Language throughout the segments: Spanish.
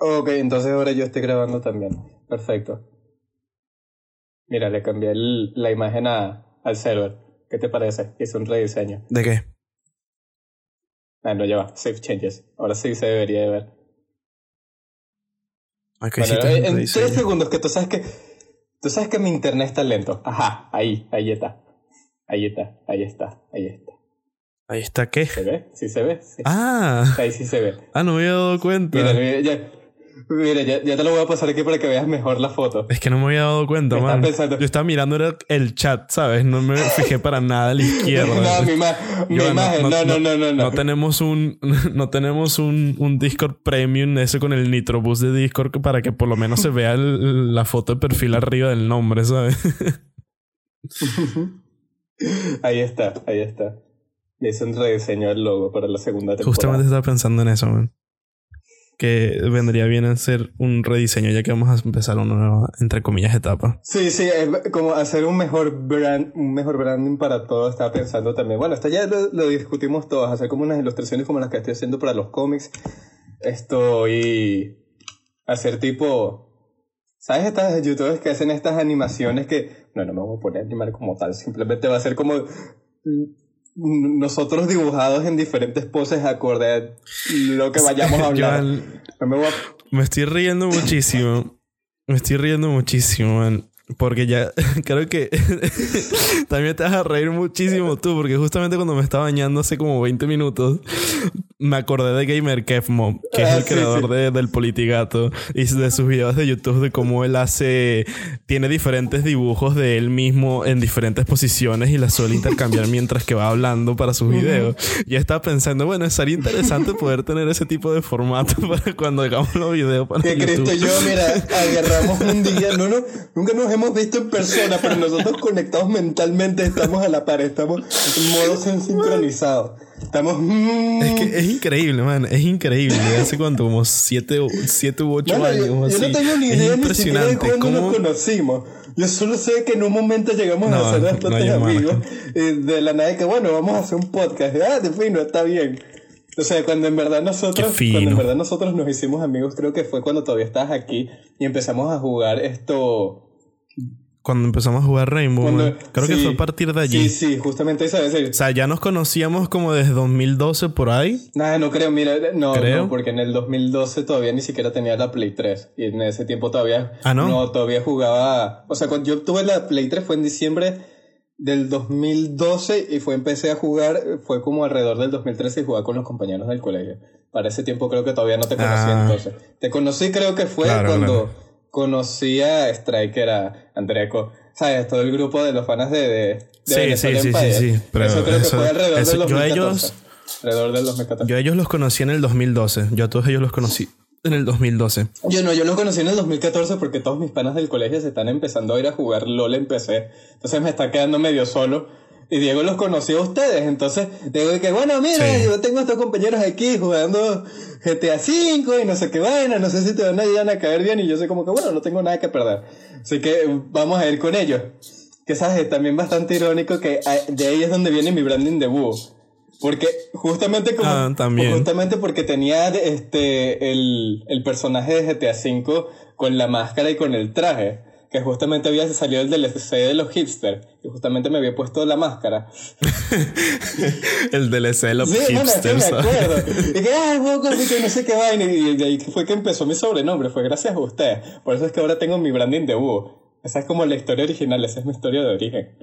Ok, entonces ahora yo estoy grabando también. Perfecto. Mira, le cambié el- la imagen a, al server. ¿Qué te parece? Hice un rediseño. ¿De qué? Ah, no, ya va. Save changes. Ahora sí se debería de ver. Ok, Bueno, sí, te- en tres segundos que tú sabes que... Tú sabes que mi internet está lento. Ajá, ahí, ahí está. Ahí está, ahí está, ahí está. Ahí está, ¿qué? ¿Se ve? ¿Sí se ve? Sí. Ah, Ahí sí se ve. ah, no me había dado cuenta. Mira, mira, ya, mira ya, ya te lo voy a pasar aquí para que veas mejor la foto. Es que no me había dado cuenta, ¿Qué estás man. pensando? Yo estaba mirando era el chat, ¿sabes? No me fijé para nada a la izquierda. no, mi, ma- mi Yo, imagen, no, no, no, no. no, No tenemos un, no tenemos un, un Discord Premium ese con el Nitrobus de Discord para que por lo menos se vea el- la foto de perfil arriba del nombre, ¿sabes? ahí está, ahí está. Un rediseño del logo para la segunda temporada. Justamente estaba pensando en eso, man. Que vendría bien hacer un rediseño ya que vamos a empezar una nueva, entre comillas, etapa. Sí, sí, es como hacer un mejor brand, un mejor branding para todo. Estaba pensando también. Bueno, esto ya lo, discutimos todos. Hacer como unas ilustraciones como las que estoy haciendo para los cómics. Esto y hacer tipo. ¿Sabes estas youtubers que hacen estas animaciones que. No, no me voy a poner a animar como tal. Simplemente va a ser como. Nosotros dibujados en diferentes poses acorde a lo que vayamos a hablar. Me a Me estoy riendo muchísimo. Me estoy riendo muchísimo, man. Porque ya creo que también te vas a reír muchísimo tú, porque justamente cuando me estaba bañando hace como 20 minutos, me acordé de Gamer Kefmo, que es Ah, el sí, creador sí. de- del Politigato, y de sus videos de YouTube de cómo él hace, tiene diferentes dibujos de él mismo en diferentes posiciones y las suele intercambiar mientras que va hablando para sus videos. Y estaba pensando, bueno, sería interesante poder tener ese tipo de formato para cuando hagamos los videos para Que YouTube. Cristo y yo, mira, agarramos un día, no, no, nunca nos hemos visto en persona, pero nosotros conectados mentalmente estamos a la par, estamos en modo sin- sincronizado. Estamos... mm, Es que es increíble, man. Es increíble. Hace cuánto, como siete, o- siete u ocho no, no, años. yo, yo así. no tengo ni es idea ni siquiera de impresionante. cuándo nos ¿Cómo- conocimos. Yo solo sé que en un momento llegamos No, a ser no bastantes humano. amigos eh, de la nada que bueno, vamos a hacer un podcast. Ah, de fino, está bien. O sea, cuando en verdad nosotros, cuando en verdad nosotros nos hicimos amigos, creo que fue cuando todavía estabas aquí y empezamos a jugar esto. Cuando empezamos a jugar Rainbow, Cuando-. Creo que sí, fue a partir de allí. Sí, sí, justamente eso es decir. O sea, ya nos conocíamos como desde 2012 por ahí. Nada, no creo, mira, no, Creo. no, porque en el 2012 todavía ni siquiera tenía la Play 3 y en ese tiempo todavía Ah, ¿no? todavía jugaba, o sea, cuando yo tuve la Play 3 fue en diciembre del 2012 y fue empecé a jugar fue como alrededor del 2013 y jugaba con los compañeros del colegio. Para ese tiempo creo que todavía no te conocí Ah. entonces. Te conocí creo que fue Claro, cuando claro. Conocí a Striker, a Andreco, ¿sabes? Todo el grupo de los fanas de, de, de Sí, sí, sí, Empire. sí, sí, pero eso creo eso- que fue alrededor eso- del yo a 2014. ellos- Alrededor del 2014. Yo a ellos los conocí en el 2012. Yo a todos ellos los conocí en el 2012. Yo no, yo los conocí en el 2014 porque todos mis panas del colegio se están empezando a ir a jugar LOL en PC. Entonces me está quedando medio solo. Y Diego los conoció a ustedes. Entonces digo que, bueno, mira, Sí. yo tengo a estos compañeros aquí jugando GTA V y no sé qué vaina. No sé si te van a, a caer bien. Y yo sé como que, bueno, no tengo nada que perder. Así que vamos a ir con ellos. Que sabes, también bastante irónico que ah, de ahí es donde viene mi branding de búho. Porque justamente como... Ah, también. Justamente porque tenía este el, el personaje de GTA V con la máscara y con el traje. Que justamente había salido el DLC de los hipsters. Y justamente me había puesto la máscara. el DLC de los Sí, bueno, es que me hipsters. ¿sabes? acuerdo. Y que, ay, con que no sé qué vaina. Y de ahí fue que empezó mi sobrenombre. Fue gracias a ustedes. Por eso es que ahora tengo mi branding de búho. Esa es como la historia original. Esa es mi historia de origen.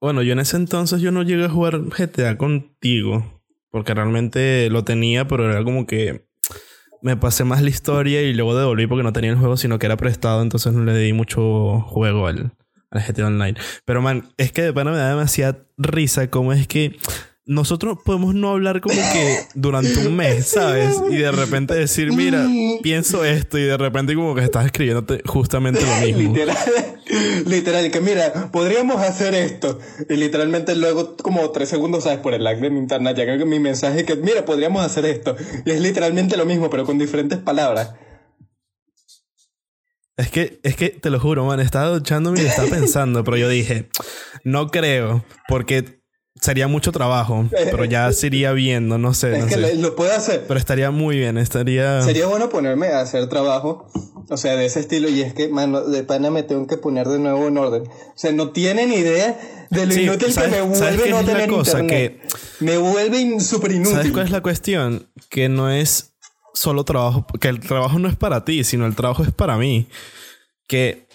Bueno, yo en ese entonces yo no llegué a jugar GTA contigo. Porque realmente lo tenía, pero era como que me pasé más la historia y luego devolví porque no tenía el juego, sino que era prestado, entonces no le di mucho juego al, al GTA Online. Pero man, es que de pana me da demasiada risa cómo es que nosotros podemos no hablar como que durante un mes, ¿sabes? Y de repente decir, mira, pienso esto y de repente como que estás escribiéndote justamente lo mismo. Literal, literal, que mira, podríamos hacer esto. Y literalmente luego, como tres segundos, ¿sabes? Por el lag de mi internet, llega mi mensaje que, mira, podríamos hacer esto. Y es literalmente lo mismo, pero con diferentes palabras. Es que, es que te lo juro, man, estaba duchándome y estaba pensando, pero yo dije, no creo, porque sería mucho trabajo, pero ya se iría viendo, no sé. Es no que sé. lo, puedo hacer. Pero estaría muy bien, estaría... Sería bueno ponerme a hacer trabajo, o sea, de ese estilo, y es que, mano, de pana me tengo que poner de nuevo en orden. O sea, no tienen idea de lo Sí, inútil ¿sabes- que me vuelve no es la cosa? internet. Me vuelve súper inútil. ¿Sabes cuál es la cuestión? Que no es solo trabajo, que el trabajo no es para ti, sino el trabajo es para mí. Que,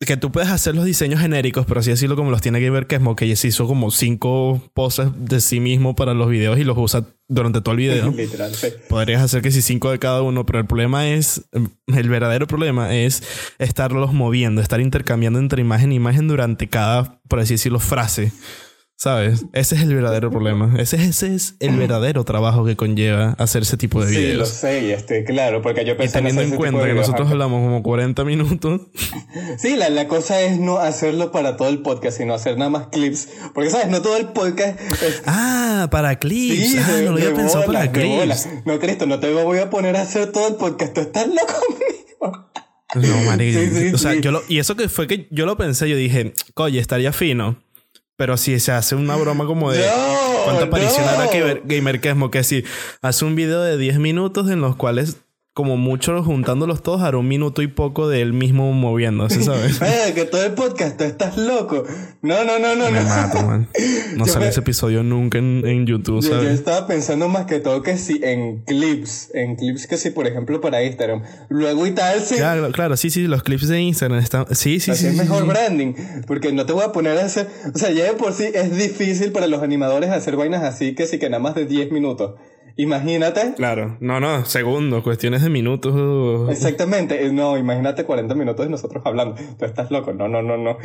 que tú puedes hacer los diseños genéricos, pero así decirlo como los tiene Gamer Kesmo, que se hizo como cinco poses de sí mismo para los videos y los usa durante todo el video. Literal. Podrías hacer que si cinco de cada uno, pero el problema es, el verdadero problema es estarlos moviendo, estar intercambiando entre imagen e imagen durante cada, por así decirlo, frase. ¿Sabes? Ese es el verdadero problema. Ese, ese es el verdadero trabajo que conlleva hacer ese tipo de Sí, lo videos. sé, y estoy claro, porque yo y pensé teniendo en tipo cuenta que videos nosotros hablamos como 40 minutos. Sí, la, la cosa es no hacerlo para todo el podcast, sino hacer nada más clips. Porque, ¿sabes? No todo el podcast es... Ah, para clips. Sí, ah, de- no lo había pensado bola, para de bola. clips. No, Cristo, no te voy a poner a hacer todo el podcast. Tú estás loco conmigo. No, marico. Sí, sí, o sea, yo lo, y eso que fue que yo lo pensé, yo dije, oye, estaría fino. Pero si se hace una broma como de No, cuánta aparición no. hará Gamer, Gamer Kesmo, que si hace un video de 10 minutos en los cuales, como mucho juntándolos todos, hará un minuto y poco de él mismo moviéndose, ¿sabes? Eh, que todo el podcast, tú estás loco. No, no, no, no, Me no. mato, man. No Yo sale me- ese episodio nunca en, en YouTube, Yo, yo ¿sabes? estaba pensando más que todo que si en clips, en clips que si por ejemplo para Instagram, luego y tal, sí, Claro, claro, sí, sí, los clips de Instagram están. Sí, sí, así sí. es sí, mejor sí. branding, porque no te voy a poner a hacer, o sea, ya de por sí es difícil para los animadores hacer vainas así que sí que nada más de 10 minutos. Imagínate, Claro, no, no, segundos, cuestiones de minutos. exactamente, eh, no, imagínate 40 minutos de nosotros hablando, tú estás loco, no, no, no, no.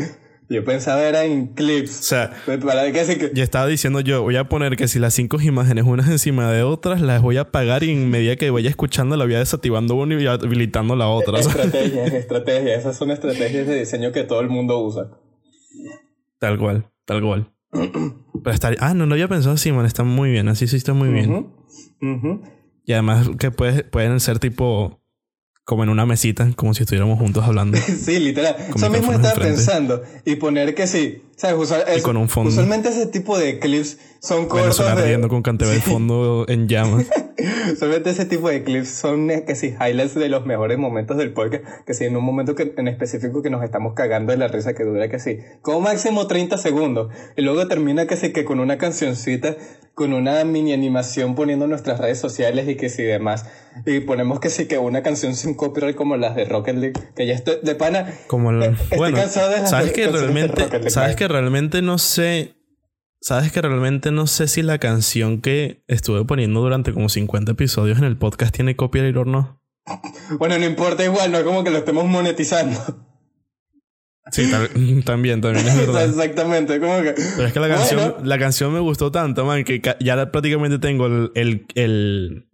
Yo pensaba era en O clips, sea, para que así que... Ya estaba diciendo yo, voy a poner que si las cinco imágenes unas encima de otras, las voy a apagar y en medida que vaya escuchando la voy desactivando una y habilitando la otra. Estrategias, estrategias, esas son estrategias de diseño que todo el mundo usa. Tal cual, tal cual. Pero está, ah, no lo había pensado así, man. Está muy bien. Así sí está muy bien. Y además que puede- pueden ser tipo como en una mesita, como si estuviéramos juntos hablando. Sí, literal. Eso mismo estaba enfrente. pensando. Y poner que sí. ¿Sabes? Usual- es- con un fondo. Usualmente ese tipo de clips son cortos. Venezuela de- con Cantebel de fondo en llamas. Usualmente ese tipo de clips son eh, que sí, highlights de los mejores momentos del podcast. Que sí, en un momento que, en específico que nos estamos cagando de la risa que dura que sí. Como máximo 30 segundos. Y luego termina que sí, que con una cancioncita, con una mini animación poniendo nuestras redes sociales y que sí demás. Y ponemos que sí, que una canción sin copyright como las de Rocket League. Que ya estoy de pana. Como el- Eh, estoy bueno, cansado de las sabes que realmente, sabes que realmente no sé, sabes que realmente no sé si la canción que estuve poniendo durante como 50 episodios en el podcast tiene copyright o no. Bueno, no importa igual, no es como que lo estemos monetizando. Sí, también, también es verdad. Exactamente, como que... Pero es que la Bueno. canción, la canción me gustó tanto, man, que ya prácticamente tengo el, el, el,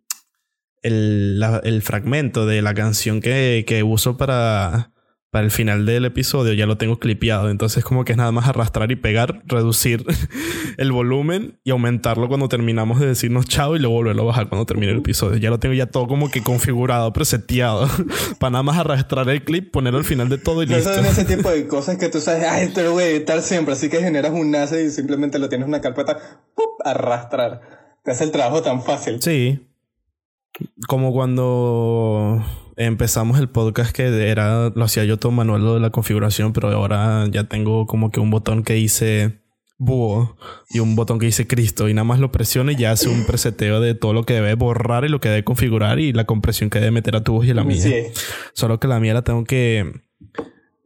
el, la- el fragmento de la canción que, que uso para, para el final del episodio, ya lo tengo clipeado. Entonces, como que es nada más arrastrar y pegar, reducir el volumen y aumentarlo cuando terminamos de decirnos chao y luego volverlo a bajar cuando termine el episodio. Ya lo tengo ya todo como que configurado, preseteado, para nada más arrastrar el clip, ponerlo al final de todo y listo. son ese tipo de cosas que tú sabes, ay, esto lo voy a editar siempre, así que generas un nace y simplemente lo tienes en una carpeta, ¡pup! arrastrar. Te hace el trabajo tan fácil. Sí. Como cuando empezamos el podcast que era, lo hacía yo todo manual lo de la configuración, pero ahora ya tengo como que un botón que dice búho y un botón que dice Cristo y nada más lo presiono y ya hace un preseteo de todo lo que debe borrar y lo que debe configurar y la compresión que debe meter a tu voz y a la mía. Sí. Solo que la mía la tengo que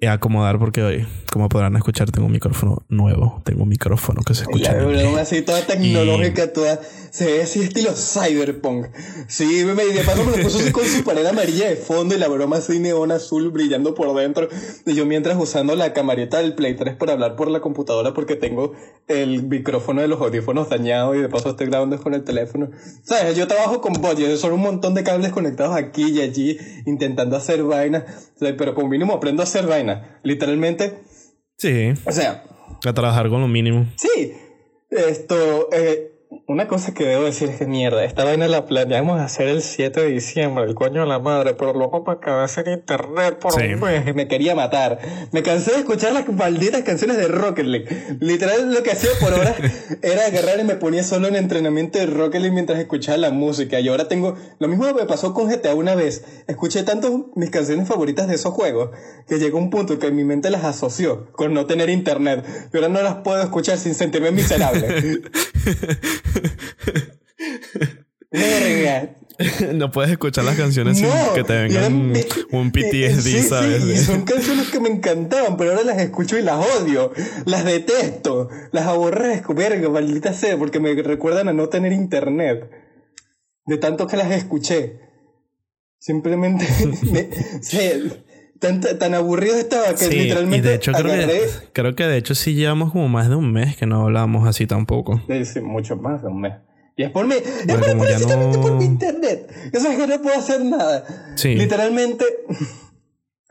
eh, acomodar porque hoy, como podrán escuchar, tengo un micrófono nuevo. Tengo un micrófono que se escucha. La así toda tecnológica, toda. Se ve así estilo cyberpunk. Sí, me, de paso me lo puso así con su pared amarilla de fondo y la broma así neón azul brillando por dentro. Y yo mientras usando la camarita del Play 3 para hablar por la computadora porque tengo el micrófono de los audífonos dañado y de paso estoy grabando con el teléfono. ¿Sabes? Yo trabajo con budget, son un montón de cables conectados aquí y allí intentando hacer vainas. Pero como mínimo aprendo a hacer vainas. Literalmente, Sí, o sea, a trabajar con lo mínimo. Sí, esto, eh, una cosa que debo decir es que mierda, esta vaina la planeamos hacer el 7 de diciembre, el coño de la madre, pero luego me acabé en internet por un mes y me quería matar. Me cansé de escuchar las malditas canciones de Rocket League. Literal lo que hacía por ahora era agarrar y me ponía solo en entrenamiento de Rocket League mientras escuchaba la música. Y ahora tengo, lo mismo me pasó con GTA una vez. Escuché tanto mis canciones favoritas de esos juegos que llegó un punto que mi mente las asoció con no tener internet. Y ahora no las puedo escuchar sin sentirme miserable. no puedes escuchar las canciones sin que te vengan un PTSD, ¿sabes? son canciones que me encantaban, pero ahora las escucho y las odio. Las detesto. Las aborrezco, verga, maldita sea, porque me recuerdan a no tener internet. De tanto que las escuché. Simplemente me, tan, tan aburrido estaba que literalmente. Y de hecho, creo, que, creo que de hecho sí llevamos como más de un mes que no hablamos así tampoco. Sí, mucho más de un mes. Y es por mí. Es por, no... por mi internet. Eso es que no puedo hacer nada. Sí. Literalmente.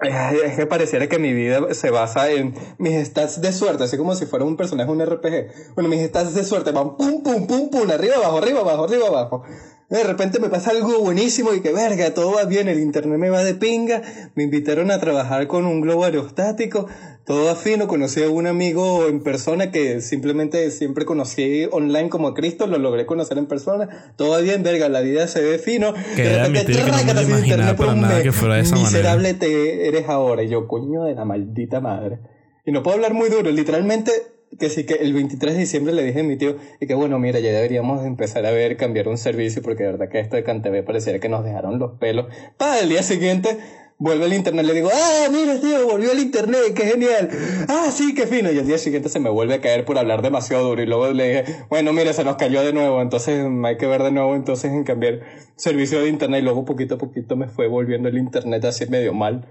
Es que pareciera que mi vida se basa en mis stats de suerte, así como si fuera un personaje un RPG. Bueno, mis stats de suerte van pum, pum, pum, pum, arriba, abajo, arriba, abajo, arriba, abajo. De repente me pasa algo buenísimo y que verga, todo va bien, el internet me va de pinga, me invitaron a trabajar con un globo aerostático, todo va fino, conocí a un amigo en persona que simplemente siempre conocí online como a Cristo, lo logré conocer en persona, todo va bien, verga, la vida se ve fino, que de repente, que no me internet por un nada que fuera de esa miserable te eres ahora, y yo, coño de la maldita madre. Y no puedo hablar muy duro, literalmente que sí que el 23 de diciembre le dije a mi tío que bueno, mira, ya deberíamos empezar a ver, cambiar un servicio porque de verdad que esto de CanTV pareciera que nos dejaron los pelos. Para el día siguiente vuelve el internet, le digo, ah, mira tío, volvió el internet, qué genial. Ah, sí, qué fino. Y el día siguiente se me vuelve a caer por hablar demasiado duro y luego le dije, bueno, mira, se nos cayó de nuevo, entonces hay que ver de nuevo entonces en cambiar servicio de internet y luego poquito a poquito me fue volviendo el internet así medio mal.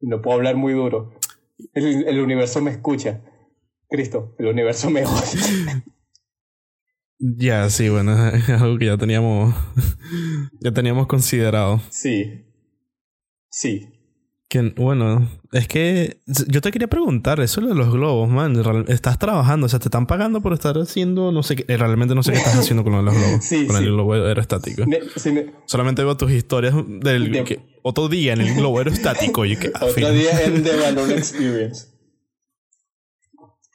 No puedo hablar muy duro. El, el universo me escucha. Cristo, el universo me oye. Ya, sí, bueno, es algo que ya teníamos. ya teníamos considerado. Sí. Sí. Que, bueno, es que yo te quería preguntar eso de los globos, man. Estás trabajando, o sea, te están pagando por estar haciendo, no sé, qué, realmente no sé qué estás haciendo con los globos. Sí, con el globo aerostático. Solamente veo tus historias del otro día en el globo aerostático. y que, ah, otro día en The Balloon Experience.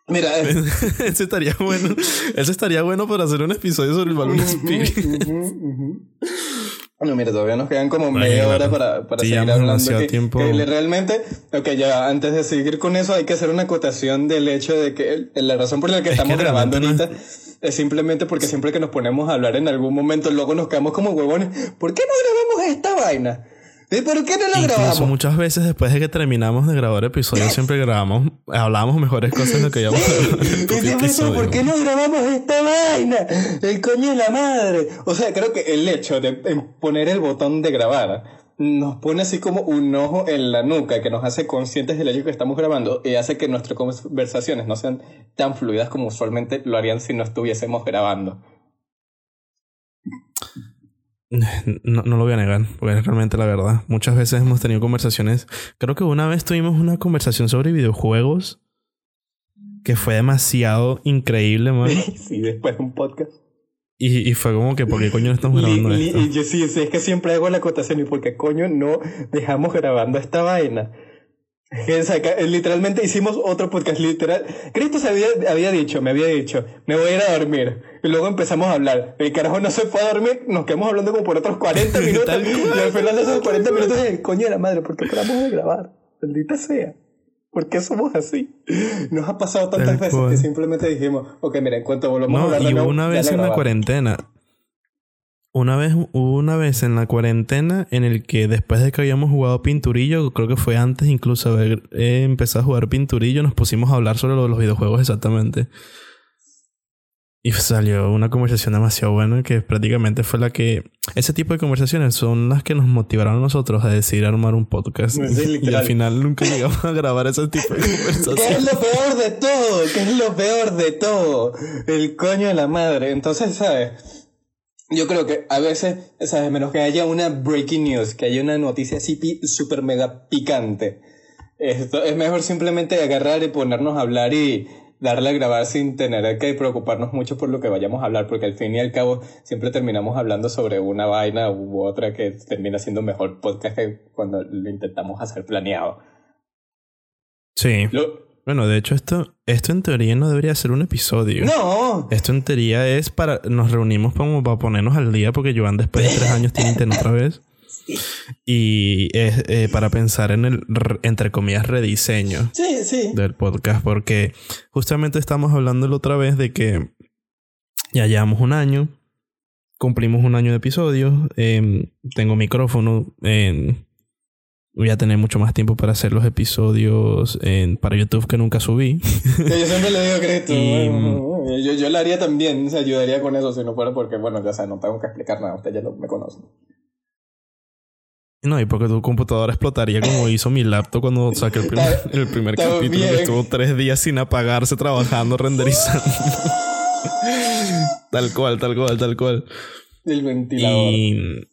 Mira, ese estaría bueno. Ese estaría bueno para hacer un episodio sobre el Balloon Experience. Bueno, mira, todavía nos quedan como media hora para, para seguir hablando. Que, tiempo. realmente, ok, ya antes de seguir con eso, hay que hacer una acotación del hecho de que la razón por la que estamos grabando ahorita es simplemente porque siempre que nos ponemos a hablar en algún momento, luego nos quedamos como huevones. ¿Por qué no grabamos esta vaina? ¿Y por qué no lo grabamos? muchas veces después de que terminamos de grabar episodios siempre grabamos, hablamos mejores cosas de lo que ya episodio. ¿Por qué no grabamos esta vaina? El coño de la madre. O sea, creo que el hecho de poner el botón de grabar nos pone así como un ojo en la nuca que nos hace conscientes del hecho que estamos grabando y hace que nuestras conversaciones no sean tan fluidas como usualmente lo harían si no estuviésemos grabando. No, no, lo voy a negar, porque es realmente la verdad. Muchas veces hemos tenido conversaciones. Creo que una vez tuvimos una conversación sobre videojuegos que fue demasiado increíble, man. sí, después de un podcast. Y, y fue como que, ¿por qué coño no estamos grabando esto? Y yo sí, sí, es que siempre hago la acotación, ¿y por qué coño no dejamos grabando esta vaina? Literalmente hicimos otro podcast literal. Cristo se había, había, dicho, me había dicho, me voy a ir a dormir. Y luego empezamos a hablar. El carajo no se fue a dormir, nos quedamos hablando como por otros 40 minutos. y al final de esos 40 minutos, coño de la madre, ¿por qué paramos de grabar? Maldita sea. ¿Por qué somos así? Nos ha pasado tantas veces que simplemente dijimos, ok, mira, en cuanto volvamos a hablar de nuevo, una vez en la cuarentena, una vez, hubo una vez en la cuarentena en el que después de que habíamos jugado pinturillo, creo que fue antes incluso de haber eh, empezado a jugar pinturillo, nos pusimos a hablar sobre lo de los videojuegos exactamente. Y salió una conversación demasiado buena que prácticamente fue la que... Ese tipo de conversaciones son las que nos motivaron a nosotros a decidir armar un podcast. y al final nunca llegamos a grabar ese tipo de conversaciones. ¿Qué es lo peor de todo? ¿Qué es lo peor de todo? El coño de la madre. Entonces, ¿sabes? Yo creo que a veces, ¿sabes? Menos que haya una breaking news, que haya una noticia así super mega picante. Esto, es mejor simplemente agarrar y ponernos a hablar y, darle a grabar sin tener que preocuparnos mucho por lo que vayamos a hablar, porque al fin y al cabo siempre terminamos hablando sobre una vaina u otra que termina siendo mejor podcast que cuando lo intentamos hacer planeado. Sí. Bueno, de hecho esto, esto en teoría no debería ser un episodio. No. Esto en teoría es para... Nos reunimos como para ponernos al día porque Joan después de tres años tiene internet otra vez. Y es eh, para pensar en el, entre comillas, rediseño del podcast, porque justamente estamos hablando la otra vez de que ya llevamos un año, cumplimos un año de episodios, em, tengo micrófono, voy a tener mucho más tiempo para hacer los episodios en, para YouTube que nunca subí. yo siempre le digo Cristo. yo, yo lo haría también, se ayudaría con eso si no fuera porque, bueno, ya sabes, no tengo que explicar nada, usted ya lo, me conoce. No, y porque tu computadora explotaría como hizo mi laptop cuando saqué el primer, el primer capítulo que estuvo tres días sin apagarse trabajando, renderizando. tal cual, tal cual, tal cual. El ventilador. Y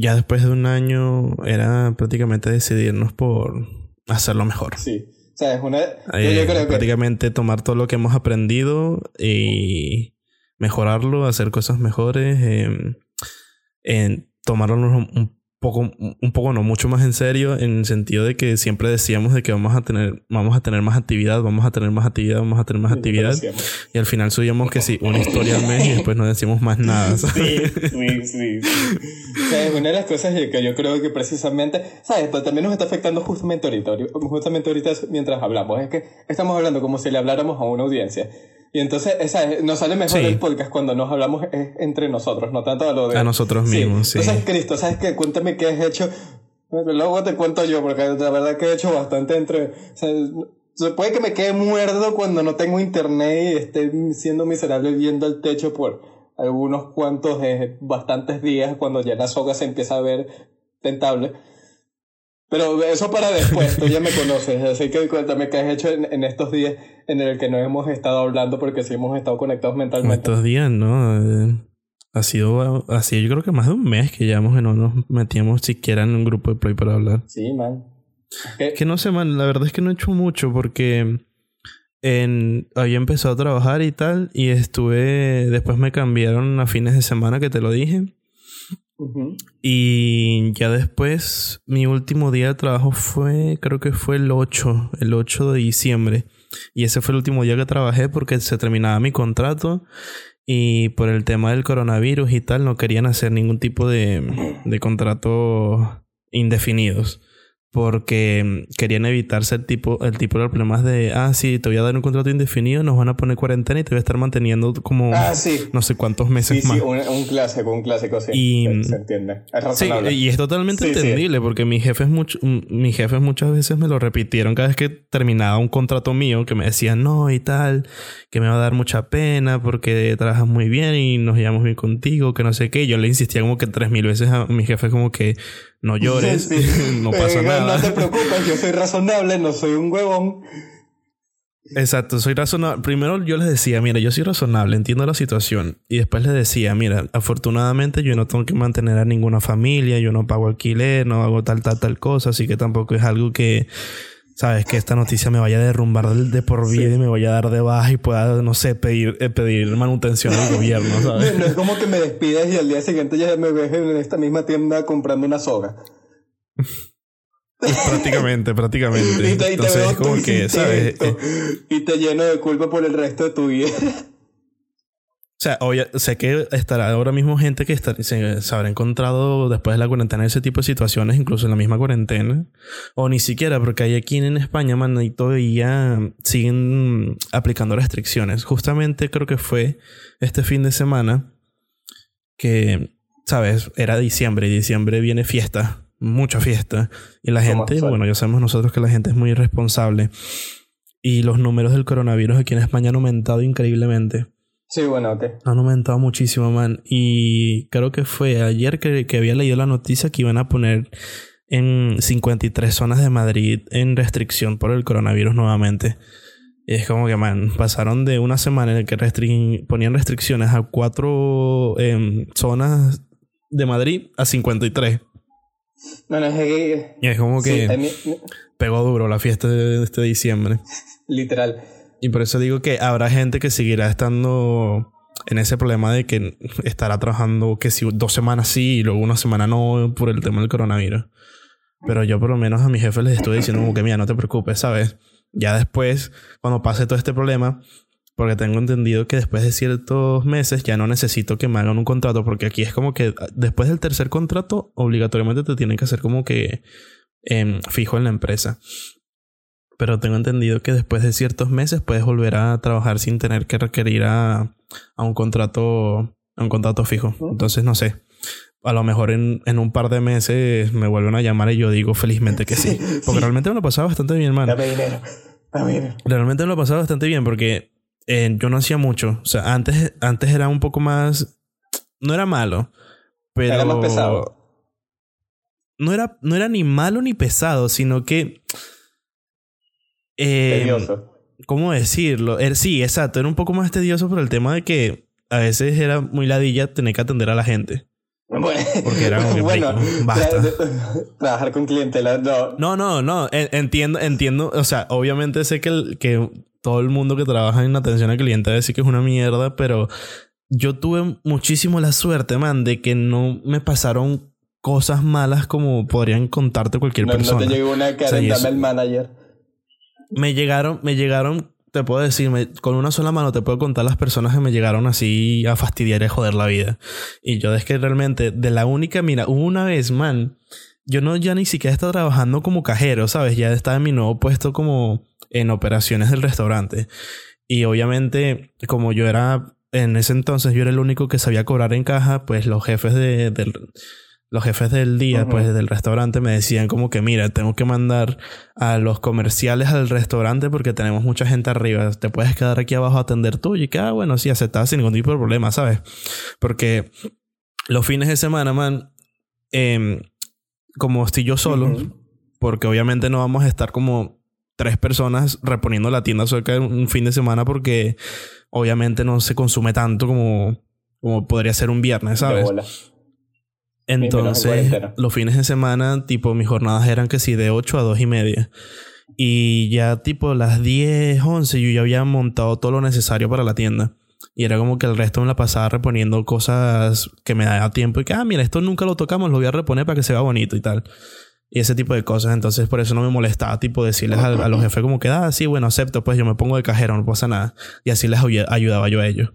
ya después de un año era prácticamente decidirnos por hacerlo mejor. Sí. O sea, es una... Eh, prácticamente tomar todo lo que hemos aprendido y mejorarlo, hacer cosas mejores, eh, en tomarlo un poco, un poco no, mucho más en serio, en el sentido de que siempre decíamos de que vamos a tener, vamos a tener más actividad, vamos a tener más actividad, vamos a tener más actividad. Y al final subíamos que sí, una historia al mes y después no decimos más nada. ¿sabes? Sí, sí, sí. O sea, es una de las cosas que yo creo que precisamente, ¿sabes? Pero también nos está afectando justamente ahorita, justamente ahorita mientras hablamos. Es que estamos hablando como si le habláramos a una audiencia. Y entonces, esa, nos sale mejor el podcast cuando nos hablamos entre nosotros, no tanto a lo de... A nosotros mismos, sí. Entonces, Cristo, ¿sabes qué? Cuéntame qué has hecho. Luego te cuento yo, porque la verdad que he hecho bastante entre... se puede que me quede muerto cuando no tengo internet y esté siendo miserable viendo el techo por algunos cuantos, eh, bastantes días, cuando ya la soga se empieza a ver tentable. Pero eso para después, tú ya me conoces, así que cuéntame qué has hecho en, estos días en el que no hemos estado hablando porque sí hemos estado conectados mentalmente. Estos días, ¿no? Eh, ha sido así, yo creo que más de un mes que llevamos que no nos metíamos siquiera en un grupo de play para hablar. Sí, man. Que no sé, man, la verdad es que no he hecho mucho porque en, había empezado a trabajar y tal y estuve, después me cambiaron a fines de semana que te lo dije. Y ya después, mi último día de trabajo fue, creo que fue el 8, el 8 de diciembre. Y ese fue el último día que trabajé porque se terminaba mi contrato y por el tema del coronavirus y tal no querían hacer ningún tipo de, de contrato indefinidos porque querían evitarse el tipo, el tipo de problemas de, ah, sí, te voy a dar un contrato indefinido, nos van a poner cuarentena y te voy a estar manteniendo como ah, no sé cuántos meses más. Sí, un, un, clásico, un clásico, sí. Y, se, entiende. Es razonable. Sí, y es totalmente entendible porque mis jefes, mucho, mis jefes muchas veces me lo repitieron cada vez que terminaba un contrato mío, que me decían, no, y tal, que me va a dar mucha pena porque trabajas muy bien y nos llevamos bien contigo, que no sé qué. Yo le insistía como que tres mil veces a mis jefes como que no llores, no pasa nada. No te preocupes, yo soy razonable, no soy un huevón. Exacto, soy razonable. Primero yo les decía, mira, yo soy razonable, entiendo la situación. Y después les decía, mira, afortunadamente yo no tengo que mantener a ninguna familia, yo no pago alquiler, no hago tal, tal, tal cosa, así que tampoco es algo que sabes que esta noticia me vaya a derrumbar de, por vida y me vaya a dar de baja y pueda, no sé, pedir, eh, pedir manutención al gobierno, ¿sabes? No es como que me despidas y al día siguiente ya me ves en esta misma tienda comprando una soga. prácticamente, prácticamente. Entonces es como que, ¿sabes? y te lleno de culpa por el resto de tu vida. O sea, sé que estará ahora mismo gente que se, habrá encontrado después de la cuarentena ese tipo de situaciones, incluso en la misma cuarentena. O ni siquiera, porque hay aquí en España, man, y todavía siguen aplicando restricciones. Justamente creo que fue este fin de semana que, ¿sabes? Era diciembre y diciembre viene fiesta, mucha fiesta. Y la gente, bueno, ya sabemos nosotros que la gente es muy irresponsable. Y los números del coronavirus aquí en España han aumentado increíblemente. Sí, bueno, ok. Han aumentado muchísimo, man. Y creo que fue ayer que, que había leído la noticia que iban a poner en 53 zonas de Madrid en restricción por el coronavirus nuevamente. Y es como que, man, pasaron de una semana en la que ponían restricciones a cuatro em, zonas de Madrid a 53. Bueno, es que... Y es como que pegó duro la fiesta de este diciembre. Literal. Y por eso digo que habrá gente que seguirá estando en ese problema de que estará trabajando que si dos semanas sí y luego una semana no por el tema del coronavirus. Pero yo por lo menos a mis jefes les estoy diciendo como que mira, no te preocupes, ¿sabes? Ya después, cuando pase todo este problema, porque tengo entendido que después de ciertos meses ya no necesito que me hagan un contrato, porque aquí es como que después del tercer contrato, obligatoriamente te tienen que hacer como que em, fijo en la empresa. Pero tengo entendido que después de ciertos meses puedes volver a trabajar sin tener que requerir a, a un contrato a un contrato fijo. Entonces no sé. A lo mejor en, en, un par de meses me vuelven a llamar y yo digo felizmente que sí. Porque realmente me lo pasaba bastante bien, man. Dame dinero. Dame dinero. Realmente me lo pasaba bastante bien porque eh, yo no hacía mucho. O sea, antes, antes era un poco más. No era malo. Pero. Era más pesado. No era, no era ni malo ni pesado, sino que. Eh, Tedioso. ¿Cómo decirlo? Er, sí, exacto. Era un poco más tedioso por el tema de que a veces era muy ladilla tener que atender a la gente. Bueno, Porque era como que, bueno, "Marico, basta". tra- trabajar con clientela, no. No, no, no. en- Entiendo, entiendo. O sea, obviamente sé que, el- que todo el mundo que trabaja en atención al cliente decir que es una mierda, pero yo tuve muchísimo la suerte, man, de que no me pasaron cosas malas como podrían contarte cualquier No, no persona. te llegó una cara O sea, y dame eso- el manager. Me llegaron, me llegaron, te puedo decir, con una sola mano te puedo contar las personas que me llegaron así a fastidiar y a joder la vida. Y yo es que realmente, de la única, mira, una vez, man, yo no ya ni siquiera estaba trabajando como cajero, ¿sabes? Ya estaba en mi nuevo puesto como en operaciones del restaurante. Y obviamente, como yo era, en ese entonces yo era el único que sabía cobrar en caja, pues los jefes de, del... Los jefes del día, Ujú. pues del restaurante, me decían como que, mira, tengo que mandar a los comerciales al restaurante porque tenemos mucha gente arriba. Te puedes quedar aquí abajo a atender tú. Y que, ah, bueno, sí, aceptaba sin ningún tipo de problema, ¿sabes? Porque los fines de semana, man, em, como estoy yo solo, porque obviamente no vamos a estar como tres personas reponiendo la tienda cerca de un fin de semana porque obviamente no se consume tanto como, como podría ser un viernes, De ¿sabes? bola. Entonces, los fines de semana, tipo, mis jornadas eran que sí, de 8 a 2 y media. Y ya, tipo, las 10, 11, yo ya había montado todo lo necesario para la tienda. Y era como que el resto me la pasaba reponiendo cosas que me daba tiempo. Y que, ah, mira, esto nunca lo tocamos, lo voy a reponer para que se vea bonito y tal. Y ese tipo de cosas. Entonces, por eso no me molestaba, tipo, decirles a, a los jefes como que, ah, sí, bueno, acepto, pues yo me pongo de cajero, no pasa nada. Y así les ayu- ayudaba yo a ellos.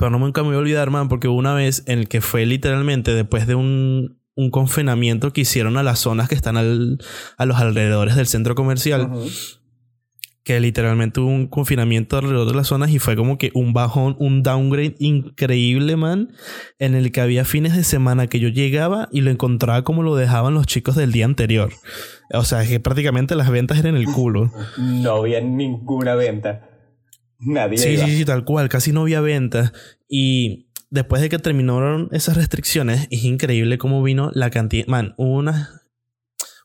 Pero no nunca me voy a olvidar, man, porque hubo una vez en el que fue literalmente después de un, un confinamiento que hicieron a las zonas que están al- a los alrededores del centro comercial, que literalmente hubo un confinamiento alrededor de las zonas y fue como que un bajón, un downgrade increíble, man, en el que había fines de semana que yo llegaba y lo encontraba como lo dejaban los chicos del día anterior. O sea, que prácticamente las ventas eran el culo. No había ninguna venta. Nadie Sí, iba. sí, sí, tal cual. Casi no había ventas. Y después de que terminaron esas restricciones, es increíble cómo vino la cantidad. Man, hubo una.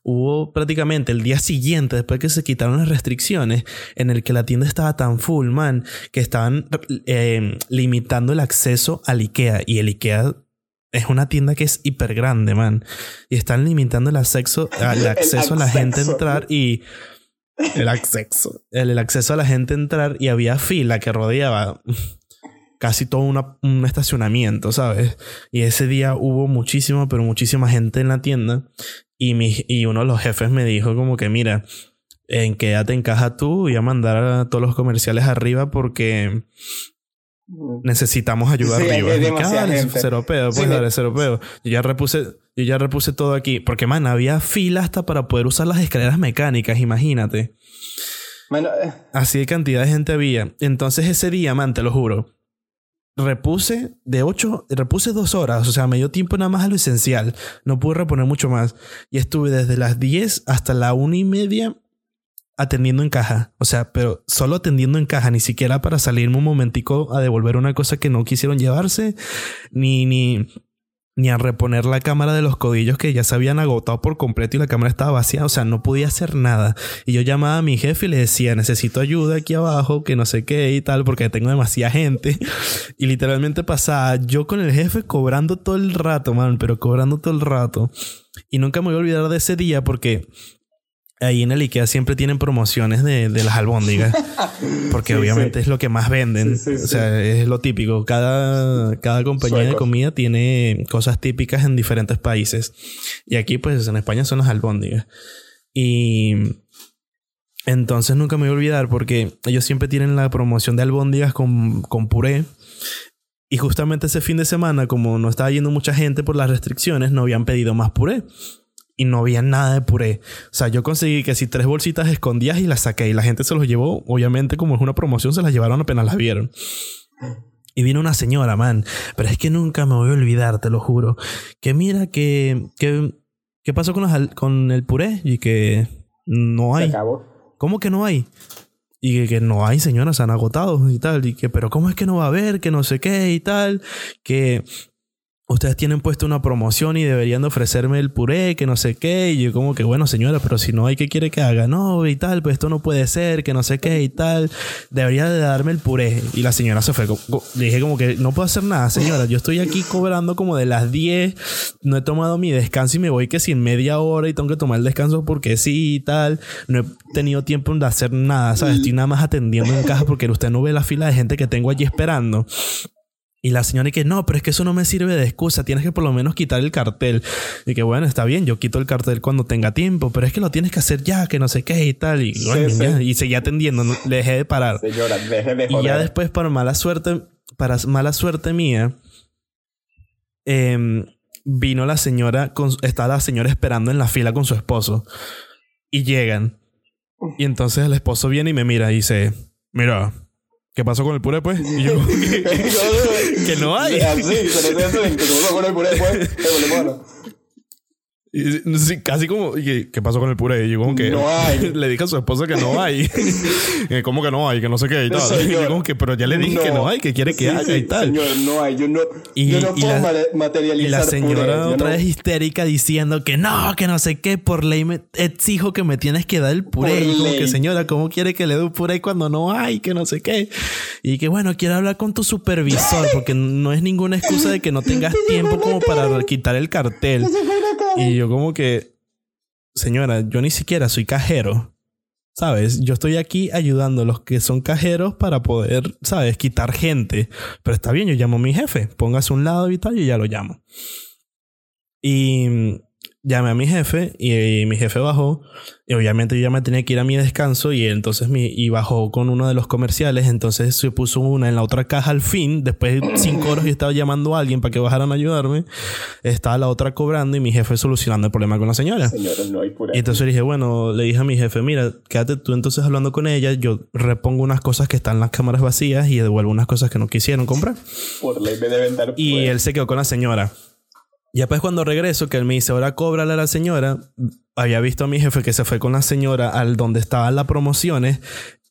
Hubo prácticamente el día siguiente, después que se quitaron las restricciones, en el que la tienda estaba tan full, man, que estaban eh, limitando el acceso al IKEA. Y el IKEA es una tienda que es hiper grande, man. Y están limitando el acceso, el acceso a la gente a entrar y. El acceso. El, el acceso a la gente entrar y había fila que rodeaba casi todo un estacionamiento, ¿sabes? Y ese día hubo muchísima, pero muchísima gente en la tienda. Y, mi, y uno de los jefes me dijo como que, mira, en quédate en caja tú, voy a mandar a todos los comerciales arriba porque necesitamos ayuda Sí, arriba. hay Y que, demasiada "Ah, dale, gente". cero pedo, pues dale, cero pedo. Yo ya repuse, yo ya repuse todo aquí. Porque, man, había fila hasta para poder usar las escaleras mecánicas, imagínate. Eh, Así de cantidad de gente había. Entonces ese día, man, te lo juro. Repuse de 8, repuse dos horas, o sea, me dio tiempo nada más a lo esencial. No pude reponer mucho más. Y estuve desde las 10 hasta la una y media atendiendo en caja. O sea, pero solo atendiendo en caja, ni siquiera para salirme un momentico a devolver una cosa que no quisieron llevarse, ni, ni, ni a reponer la cámara de los codillos que ya se habían agotado por completo y la cámara estaba vacía. O sea, no podía hacer nada. Y yo llamaba a mi jefe y le decía, necesito ayuda aquí abajo, que no sé qué y tal, porque tengo demasiada gente. Y literalmente pasaba yo con el jefe cobrando todo el rato, man, pero cobrando todo el rato. Y nunca me voy a olvidar de ese día porque ahí en el IKEA siempre tienen promociones de, de las albóndigas. Porque obviamente es lo que más venden. o sea, es lo típico. Cada, cada compañía de comida tiene cosas típicas en diferentes países. Y aquí, pues, en España son las albóndigas. Y entonces nunca me voy a olvidar porque ellos siempre tienen la promoción de albóndigas con, con puré. Y justamente ese fin de semana, como no estaba yendo mucha gente por las restricciones, no habían pedido más puré y no había nada de puré. O sea, yo conseguí que si tres bolsitas escondidas y las saqué y la gente se los llevó, obviamente como es una promoción, se las llevaron apenas las vieron. Y vino una señora, man. Pero es que nunca me voy a olvidar, te lo juro. Que mira que... que ¿Qué pasó con, los, con el puré? Y que no hay. ¿Cómo que no hay? Y que, que, no hay, señora, se han agotado y tal. Y que, pero ¿cómo es que no va a haber? Que no sé qué y tal. Que ustedes tienen puesto una promoción y deberían de ofrecerme el puré, que no sé qué. Y yo como que, bueno, señora, pero si no hay, ¿qué quiere que haga? No, y tal, pues esto no puede ser, que no sé qué y tal. Debería de darme el puré. Y la señora se fue. Le dije como que, no puedo hacer nada, señora. Yo estoy aquí cobrando como de las 10. No he tomado mi descanso y me voy que sin media hora y tengo que tomar el descanso porque sí y tal. No he tenido tiempo de hacer nada, ¿sabes? Estoy nada más atendiendo en caja porque usted no ve la fila de gente que tengo allí esperando. Y la señora y que no, pero es que eso no me sirve de excusa, tienes que por lo menos quitar el cartel. Y que bueno, está bien, yo quito el cartel cuando tenga tiempo, pero es que lo tienes que hacer ya, que no sé qué y tal. Y, y seguía atendiendo, le dejé de parar. Señora, deje de Y ya después, para mala suerte, para mala suerte mía, em, vino la señora, con, está la señora esperando en la fila con su esposo. Y llegan. Y entonces el esposo viene y me mira y dice, mira, ¿Qué pasó con el puré, pues? Y yo, que, no hay. Sí, casi como, ¿qué, pasó con el puré? Y yo como que no hay. le dije a su esposa que no hay. ¿Cómo que no hay? Que no sé qué y tal. y yo como que, pero ya le dije que no hay, que quiere que haya y tal. Señor, no hay. Yo no, y, yo no puedo materializar Y la señora otra vez histérica diciendo que no, que no sé qué, por ley me exijo que me tienes que dar el puré. y como que, señora, ¿cómo quiere que le dé un puré cuando no hay? Que no sé qué. Y que bueno, quiero hablar con tu supervisor porque no es ninguna excusa de que no tengas tiempo como para quitar el cartel. Y yo como que, señora, yo ni siquiera soy cajero. ¿Sabes? Yo estoy aquí ayudando a los que son cajeros para poder, ¿sabes? Quitar gente. Pero está bien, yo llamo a mi jefe. Póngase un lado y tal, y ya lo llamo. Y llamé a mi jefe y, mi jefe bajó. Y obviamente yo ya me tenía que ir a mi descanso y entonces mi, y bajó con uno de los comerciales. Entonces se puso una en la otra caja al fin. Después de cinco horas yo estaba llamando a alguien para que bajaran a ayudarme. Estaba la otra cobrando y mi jefe solucionando el problema con la señora. y entonces le dije, bueno, le dije a mi jefe, mira, quédate tú entonces hablando con ella. Yo repongo unas cosas que están en las cámaras vacías y devuelvo unas cosas que no quisieron comprar. Por ley me deben dar. Y él se quedó con la señora. Y después cuando regreso, que él me dice, ahora cóbrale a la señora, había visto a mi jefe que se fue con la señora al donde estaban las promociones.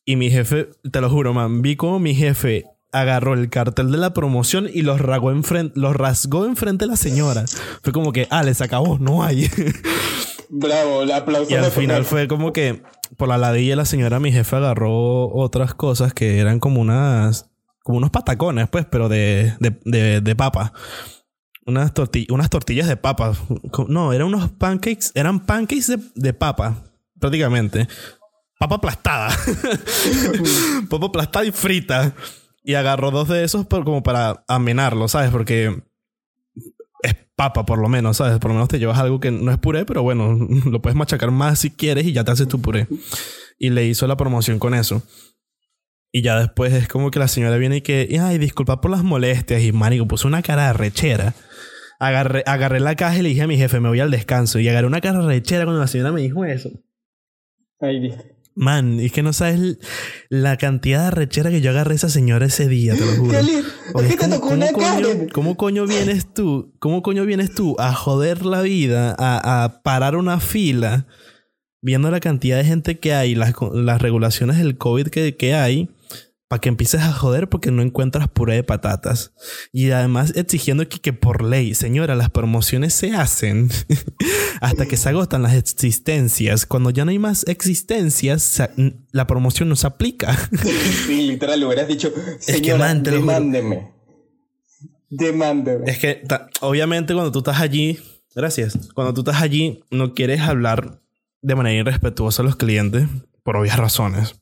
Y mi jefe, te lo juro, man, vi como mi jefe agarró el cartel de la promoción y los, rasgó enfrente, los rasgó enfrente de la señora. Fue como que, ah, les acabó, no hay. Bravo, el aplauso. Y al final fue como que, por la ladilla de la señora, mi jefe agarró otras cosas que eran como unas, como unos patacones, pues, pero de, de, de, de papa unas, unas tortillas de papa. No, eran unos pancakes. Eran pancakes de, de papa, prácticamente. Papa aplastada. papa aplastada y frita. Y agarró dos de esos como para amenarlo, ¿sabes? Porque es papa, por lo menos, ¿sabes? Por lo menos te llevas algo que no es puré, pero bueno, lo puedes machacar más si quieres y ya te haces tu puré. Y le hizo la promoción con eso. Y ya después es como que la señora viene y que, ay, disculpa por las molestias. Y marico puso una cara de rechera. Agarré, agarré la caja y le dije a mi jefe, me voy al descanso. Y agarré una cara rechera cuando la señora me dijo eso. Ay, Man, es que no sabes la cantidad de rechera que yo agarré a esa señora ese día, te lo juro. ¿cómo, coño, ¿cómo, coño, vienes tú? ¿Cómo coño vienes tú a joder la vida, a, a parar una fila, viendo la cantidad de gente que hay, las, las regulaciones del COVID que, que hay, para que empieces a joder porque no encuentras puré de patatas. Y además exigiendo que, que por ley, señora, las promociones se hacen hasta que se agotan las existencias. Cuando ya no hay más existencias, la promoción no se aplica. sí, literal, lo hubieras dicho, señora, es que, demándeme. Demándeme. Es que, obviamente, cuando tú estás allí, gracias, cuando tú estás allí, no quieres hablar de manera irrespetuosa a los clientes por obvias razones.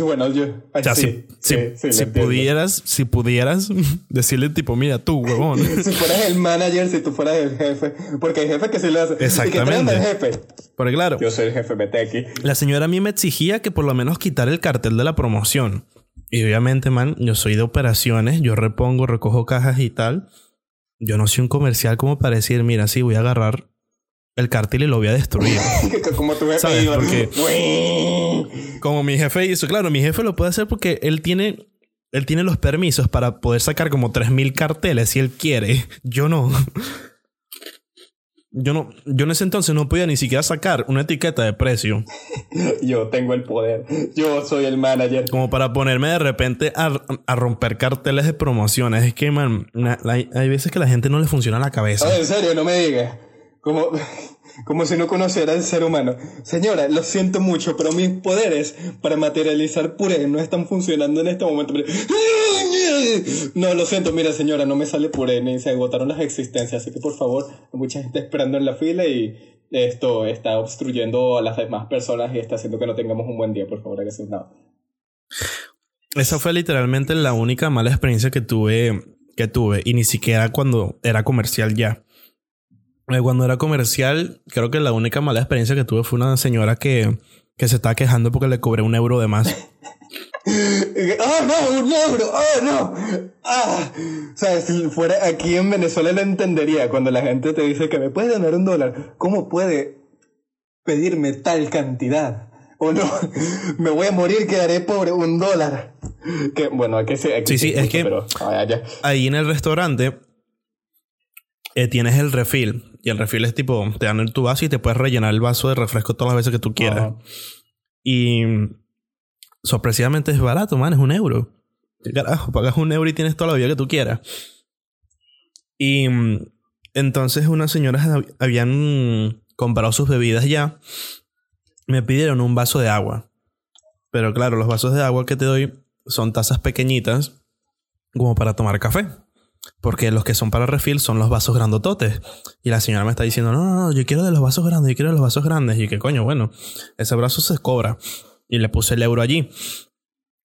bueno, yo, o sea, si, si, pudieras, si pudieras decirle tipo, mira tú, huevón. si fueras el manager, si tú fueras el jefe, porque hay jefe que sí lo hace. Exactamente. el jefe. Porque claro. Yo soy el jefe, vete aquí. La señora a mí me exigía que por lo menos quitar el cartel de la promoción. Y obviamente, man, yo soy de operaciones, yo repongo, recojo cajas y tal. Yo no soy un comercial como para decir, mira, sí, voy a agarrar el cartel y lo voy a destruir. como tu jefe Porque, como mi jefe hizo, claro, mi jefe lo puede hacer porque él tiene, él tiene los permisos para poder sacar como 3.000 carteles si él quiere. Yo no. Yo no, yo en ese entonces no podía ni siquiera sacar una etiqueta de precio. yo tengo el poder. Yo soy el manager. Como para ponerme de repente a, a romper carteles de promociones. Es que, man, hay veces que a la gente no le funciona la cabeza. en serio, no me digas. Como, como si no conociera al ser humano. Señora, lo siento mucho, pero mis poderes para materializar puré no están funcionando en este momento. No, lo siento, mira señora, no me sale puré, ni se agotaron las existencias, así que por favor, hay mucha gente esperando en la fila y esto está obstruyendo a las demás personas y está haciendo que no tengamos un buen día, por favor, que nada. Esa fue literalmente la única mala experiencia que tuve, que tuve, y ni siquiera cuando era comercial ya. Eh, cuando era comercial, creo que la única mala experiencia que tuve fue una señora que, que se estaba quejando porque le cobré un euro de más. ¡Oh, no! ¡Un euro! ¡Oh, no! ¡Ah! O sea, si fuera aquí en Venezuela lo entendería cuando la gente te dice que me puede donar un dólar. ¿Cómo puede pedirme tal cantidad? ¿O no? me voy a morir, quedaré pobre, un dólar. Que, bueno, aquí, sí, sí, sí, es que ahí en el restaurante eh, tienes el refill. Y el refill es tipo, te dan tu vaso y te puedes rellenar el vaso de refresco todas las veces que tú quieras. Y sorpresivamente es barato, man, es un euro. carajo? Pagas un euro y tienes toda la vida que tú quieras. Y entonces unas señoras habían comprado sus bebidas ya. Me pidieron un vaso de agua. Pero claro, los vasos de agua que te doy son tazas pequeñitas como para tomar café. Porque los que son para refill son los vasos grandototes. Y la señora me está diciendo, no, no, no, yo quiero de los vasos grandes, yo quiero de los vasos grandes. Y que coño, bueno, ese brazo se cobra. Y le puse el euro allí.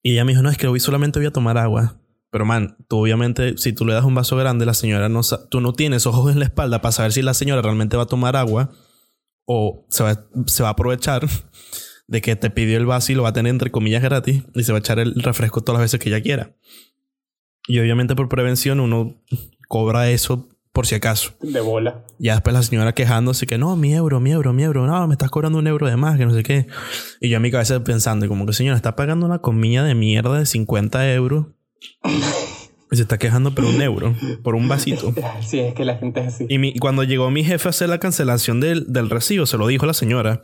Y ella me dijo, no, es que hoy solamente voy a tomar agua. Pero man, tú obviamente, si tú le das un vaso grande, la señora no tú no tienes ojos en la espalda para saber si la señora realmente va a tomar agua o se va, se va a aprovechar de que te pidió el vaso y lo va a tener entre comillas gratis y se va a echar el refresco todas las veces que ella quiera. Y obviamente por prevención uno cobra eso por si acaso. De bola. Ya después la señora quejándose que no, mi euro, mi euro, mi euro, no, me estás cobrando un euro de más, que no sé qué. Y yo a mi cabeza pensando, como que señora, está pagando una comida de mierda de 50 euros. y se está quejando por un euro, por un vasito. Sí, es que la gente es así. Y, cuando llegó mi jefe a hacer la cancelación del, del recibo, se lo dijo la señora.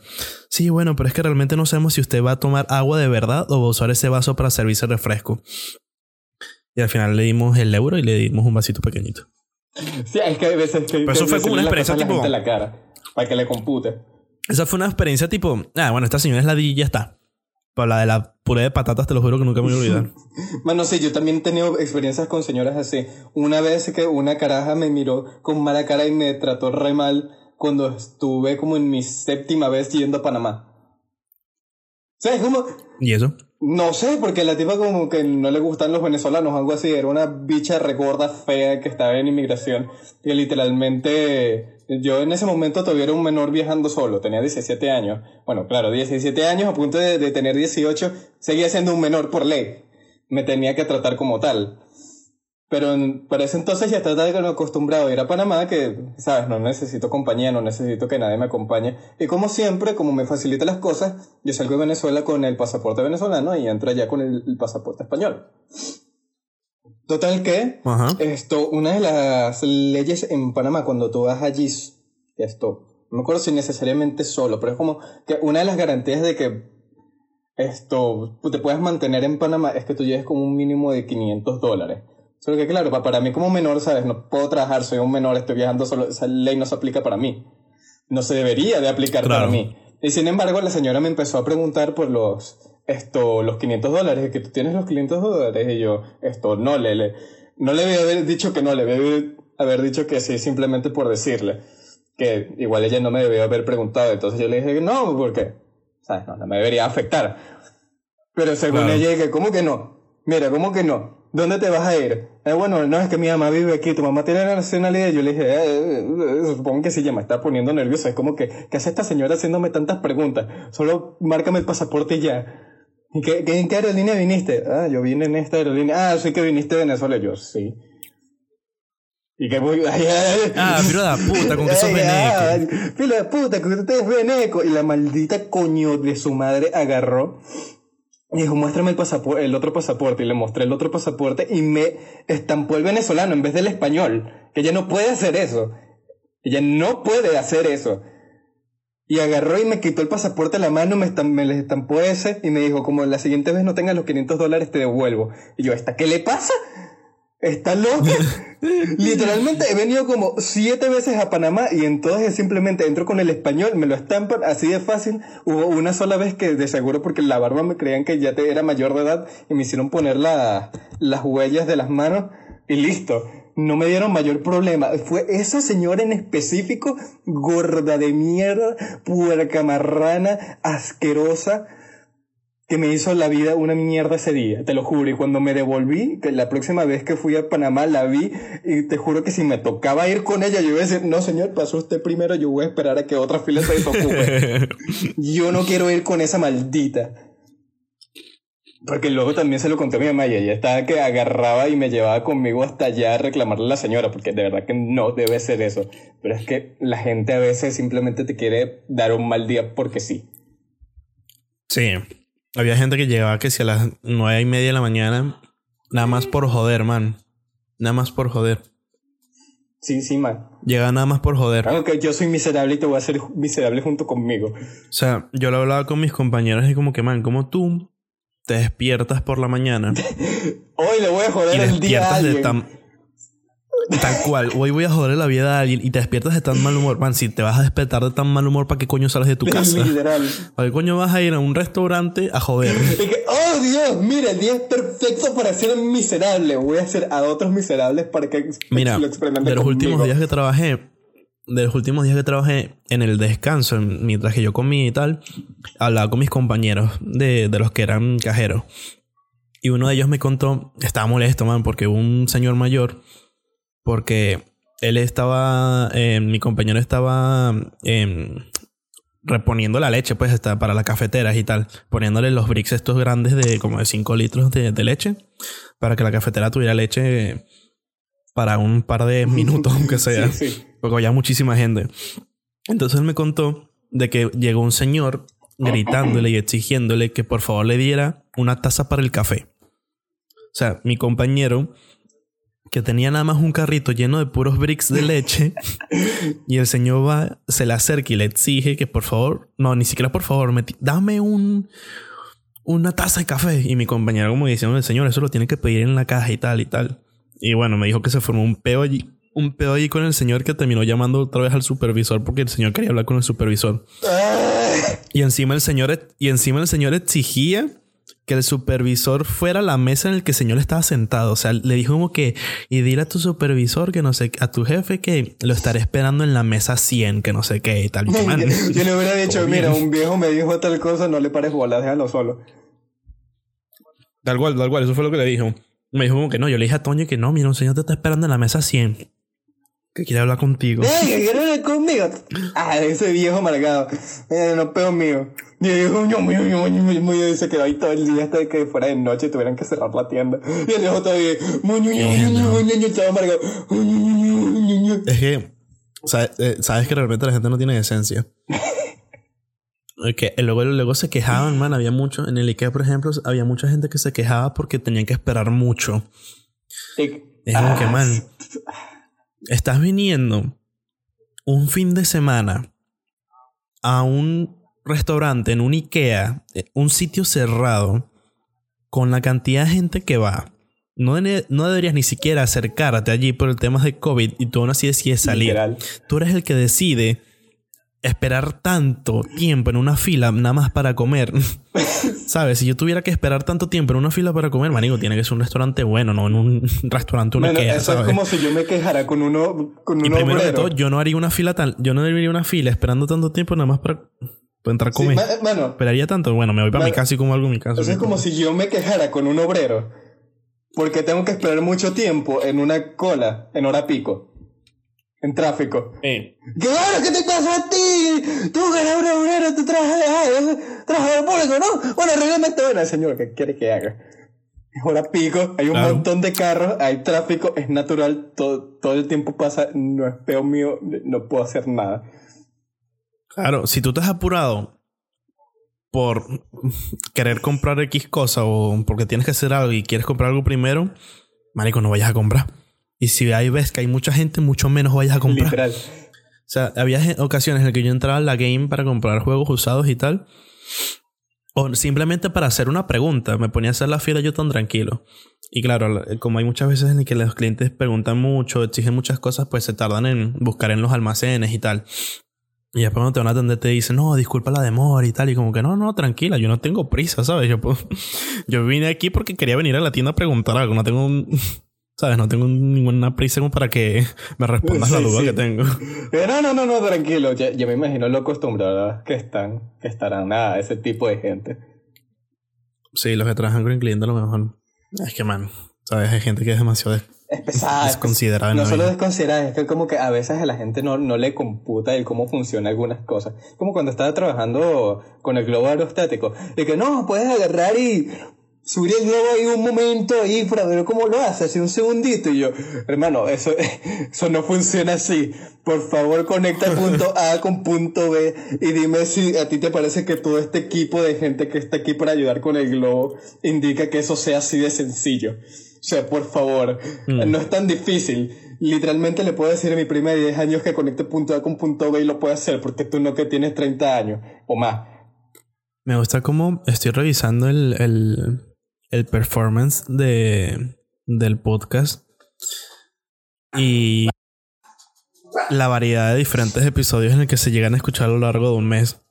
Sí, bueno, pero es que realmente no sabemos si usted va a tomar agua de verdad o va a usar ese vaso para servirse refresco. Y al final le dimos el euro y le dimos un vasito pequeñito. Sí, es que hay veces que. Pero eso fue como una experiencia tipo. La cara, para que le compute. Esa fue una experiencia tipo. Ah, bueno, esta señora es la y ya está. Pero la de la puré de patatas, te lo juro que nunca me voy a olvidar. bueno, sí, yo también he tenido experiencias con señoras así. Una vez que una caraja me miró con mala cara y me trató re mal cuando estuve como en mi séptima vez yendo a Panamá. ¿Sabes cómo? ¿Y eso? No sé, porque la tipa como que no le gustan los venezolanos, algo así. Era una bicha recorda fea que estaba en inmigración. Y literalmente, yo en ese momento todavía era un menor viajando solo. Tenía 17 años. Bueno, claro, 17 años a punto de, tener 18. Seguía siendo un menor por ley. Me tenía que tratar como tal. Pero para ese entonces ya estaba acostumbrado a ir a Panamá, que, sabes, no necesito compañía, no necesito que nadie me acompañe. Y como siempre, como me facilita las cosas, yo salgo de Venezuela con el pasaporte venezolano y entro allá con el, pasaporte español. Total que, esto, una de las leyes en Panamá, cuando tú vas allí, esto, no me acuerdo si necesariamente solo, pero es como que una de las garantías de que esto te puedas mantener en Panamá es que tú lleves como un mínimo de 500 dólares. Solo que claro, para mí como menor, ¿sabes? No puedo trabajar, soy un menor, estoy viajando solo, esa ley no se aplica para mí. No se debería de aplicar para mí. Y sin embargo, la señora me empezó a preguntar por los, esto, los 500 dólares, que tú tienes los 500 dólares, y yo, esto, no le, le no le debe haber dicho que no, le debe haber dicho que sí, simplemente por decirle. Que igual ella no me debió haber preguntado, entonces yo le dije, no, ¿por qué? ¿sabes? No, no me debería afectar. Pero según ella, que, ¿cómo que no? Mira, ¿cómo que no? ¿Dónde te vas a ir? Eh, bueno, no, es que mi mamá vive aquí, tu mamá tiene la nacionalidad. Yo le dije, eh, eh, supongo que sí, ya me está poniendo nervioso. Es como que, ¿qué hace esta señora haciéndome tantas preguntas? Solo márcame el pasaporte y ya. ¿Y qué, en qué aerolínea viniste? Ah, yo vine en esta aerolínea. Ah, sí que viniste de Venezuela. Yo, sí. Y que voy. ah, pero la puta, con que sos veneco. Filo de puta, con que usted es veneco. Y la maldita coño de su madre agarró. Y dijo, muéstrame el, pasaporte, el otro pasaporte. Y le mostré el otro pasaporte y me estampó el venezolano en vez del español. Que ella no puede hacer eso. Ella no puede hacer eso. Y agarró y me quitó el pasaporte a la mano, me, me les estampó ese y me dijo, como la siguiente vez no tengas los 500 dólares, te devuelvo. Y yo, ¿esta qué le pasa? ¿Está loca? Literalmente he venido como siete veces a Panamá y entonces simplemente entro con el español, me lo estampan así de fácil. Hubo una sola vez que de seguro porque la barba me creían que ya te era mayor de edad y me hicieron poner las huellas de las manos y listo. No me dieron mayor problema. Fue esa señora en específico, gorda de mierda, puerca marrana, asquerosa que me hizo la vida una mierda ese día, te lo juro. Y cuando me devolví, que la próxima vez que fui a Panamá la vi, y te juro que si me tocaba ir con ella, yo iba a decir, no señor, pasó usted primero, yo voy a esperar a que otra fila se desocupe. yo no quiero ir con esa maldita. Porque luego también se lo conté a mi mamá y ella estaba que agarraba y me llevaba conmigo hasta allá a reclamarle a la señora, porque de verdad que no debe ser eso. Pero es que la gente a veces simplemente te quiere dar un mal día porque sí. Sí, había gente que llegaba que si a las nueve y media de la mañana, nada más por joder, man. Nada más por joder. Sí, sí, man. Llega nada más por joder. Claro que yo soy miserable y te voy a hacer miserable junto conmigo. O sea, yo lo hablaba con mis compañeros y como que, man, como tú te despiertas por la mañana. Hoy le voy a joder el día a alguien. Tal cual. Hoy voy a joder la vida de alguien y te despiertas de tan mal humor. Man, si te vas a despertar de tan mal humor, ¿para qué coño sales de tu casa? Literal. ¿Para qué coño vas a ir a un restaurante a joder? oh Dios, mira, el día es perfecto para ser miserable. Voy a hacer a otros miserables para que mira, lo experimenten De los últimos días que trabajé, de los últimos días que trabajé en el descanso, mientras que yo comía y tal, hablaba con mis compañeros de, de los que eran cajeros. Y uno de ellos me contó, estaba molesto, man, porque un señor mayor porque él estaba, eh, mi compañero estaba eh, reponiendo la leche, pues, está para las cafeteras y tal, poniéndole los bricks estos grandes de como de 5 litros de, leche, para que la cafetera tuviera leche para un par de minutos, aunque sea, porque había muchísima gente. Entonces él me contó de que llegó un señor gritándole y exigiéndole que por favor le diera una taza para el café. O sea, mi compañero que tenía nada más un carrito lleno de puros bricks de leche y el señor va, se le acerca y le exige que por favor, no, ni siquiera por favor, dame un una taza de café y mi compañero como diciendo, el señor, eso lo tiene que pedir en la caja y tal y tal. Y bueno, me dijo que se formó un peo allí, un peo allí con el señor que terminó llamando otra vez al supervisor porque el señor quería hablar con el supervisor. Y encima el señor y encima el señor exigía que el supervisor fuera la mesa en la que el señor estaba sentado. O sea, le dijo como que, y dile a tu supervisor que no sé, a tu jefe que lo estaré esperando en la mesa 100, que no sé qué y tal. yo, le hubiera dicho, mira, un viejo me dijo tal cosa, no le pares bola, déjalo solo. Tal cual, tal cual, eso fue lo que le dijo. Me dijo como que no, yo le dije a Toño que no, mira, un señor te está esperando en la mesa 100. Que quiere hablar contigo. ¡Eh, que quiere hablar conmigo! Ah, ese viejo amargado. Eh, no peo mío. Y se quedó ahí todo el día hasta que fuera de noche y tuvieran que cerrar la tienda. Y el viejo todavía. Es que, eh, sabes que realmente la gente no tiene esencia. Que luego, luego se quejaban, man. Había mucho. En el IKEA, por ejemplo, había mucha gente que se quejaba porque tenían que esperar mucho. Es como que, man estás viniendo un fin de semana a un restaurante, en un IKEA, eh, un sitio cerrado, con la cantidad de gente que va, no, no deberías ni siquiera acercarte allí por el tema de COVID y tú aún así decides salir. Tú eres el que decide esperar tanto tiempo en una fila nada más para comer. ¿Sabes? Si yo tuviera que esperar tanto tiempo en una fila para comer, manigo, tiene que ser un restaurante bueno, no en un restaurante una bueno, Eso es como si yo me quejara con uno con y primero de todo, yo no haría una fila tan yo no debería una fila esperando tanto tiempo nada más para Puedo entrar a comer. ¿Esperaría tanto? Bueno, me voy para mi casa y como algo en mi casa. es como si yo me quejara con un obrero porque tengo que esperar mucho tiempo en una cola, en hora pico. En tráfico. ¿Qué bueno? ¿Qué te pasa a ti? Tú que eres un obrero, tú trabajas, trabajador público, ¿no? Bueno, arreglame esto. Bueno, señor, ¿qué quiere que haga? Es hora pico, hay un montón de carros, hay tráfico, es natural, todo, todo el tiempo pasa, no es peor mío, no puedo hacer nada. Claro, si tú te has apurado por querer comprar X cosa o porque tienes que hacer algo y quieres comprar algo primero, marico, no vayas a comprar. Y si ahí ves que hay mucha gente, mucho menos vayas a comprar. Literal. O sea, había ocasiones en las que yo entraba a la game para comprar juegos usados y tal. O simplemente para hacer una pregunta. Me ponía a hacer la fila yo tan tranquilo. Y claro, como hay muchas veces en que los clientes preguntan mucho, exigen muchas cosas, pues se tardan en buscar en los almacenes y tal. Y después cuando te van a atender te dicen, no, disculpa la demora y tal. Y como que no, no, tranquila, yo no tengo prisa, ¿sabes? Yo, yo vine aquí porque quería venir a la tienda a preguntar algo. No tengo un... ¿Sabes? No tengo ninguna prisa como para que me respondas la duda que tengo. No, no, no, no, tranquilo. Ya, me imagino lo acostumbrado que están, que estarán nada, ese tipo de gente. Sí, los que trabajan con el cliente a lo mejor. Es que, man, ¿sabes? Hay gente que es demasiado es pesada. Desconsiderada. No solo desconsiderada, es que como que a veces a la gente no, no le computa el cómo funciona algunas cosas. Como cuando estaba trabajando con el globo aerostático. De que no, puedes agarrar y subir el globo ahí un momento ahí para ver cómo lo hace, así un segundito. Y yo, hermano, eso, eso no funciona así. Por favor, conecta punto A con punto B y dime si a ti te parece que todo este equipo de gente que está aquí para ayudar con el globo indica que eso sea así de sencillo. O sea, por favor, mm. no es tan difícil. Literalmente le puedo decir a mi prima de 10 años que conecte punto A con punto B y lo puede hacer, porque tú no que tienes 30 años o más. Me gusta cómo estoy revisando el, el, el performance de, del podcast y la variedad de diferentes episodios en el que se llegan a escuchar a lo largo de un mes.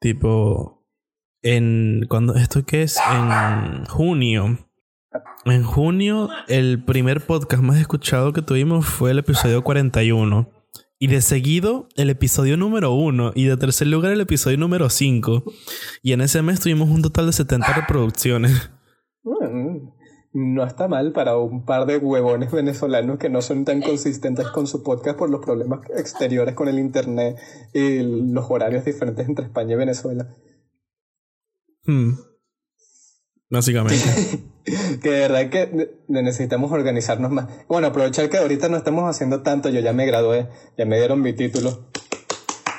Tipo, en cuando esto que es en junio. En junio el primer podcast más escuchado que tuvimos fue el episodio 41 y de seguido el episodio número 1 y de tercer lugar el episodio número 5 y en ese mes tuvimos un total de 70 reproducciones. no está mal para un par de huevones venezolanos que no son tan consistentes con su podcast por los problemas exteriores con el internet y los horarios diferentes entre España y Venezuela. Hmm. Básicamente. que de verdad que necesitamos organizarnos más. Bueno, aprovechar que ahorita no estamos haciendo tanto, yo ya me gradué, ya me dieron mi título.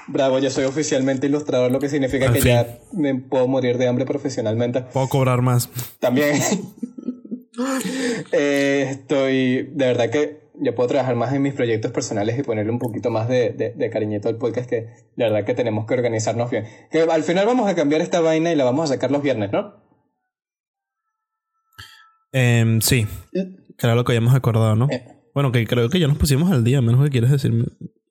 Bravo, ya soy oficialmente ilustrador, lo que significa que ya me puedo morir de hambre profesionalmente. Puedo cobrar más. También. Eh, estoy, de verdad que yo puedo trabajar más en mis proyectos personales y ponerle un poquito más de, de, cariñito al podcast que de verdad que tenemos que organizarnos bien. Que al final vamos a cambiar esta vaina y la vamos a sacar los viernes, ¿no? Eh, sí. Que era lo que habíamos acordado, ¿no? Eh. Bueno, que creo que ya nos pusimos al día, menos que quieres decirme,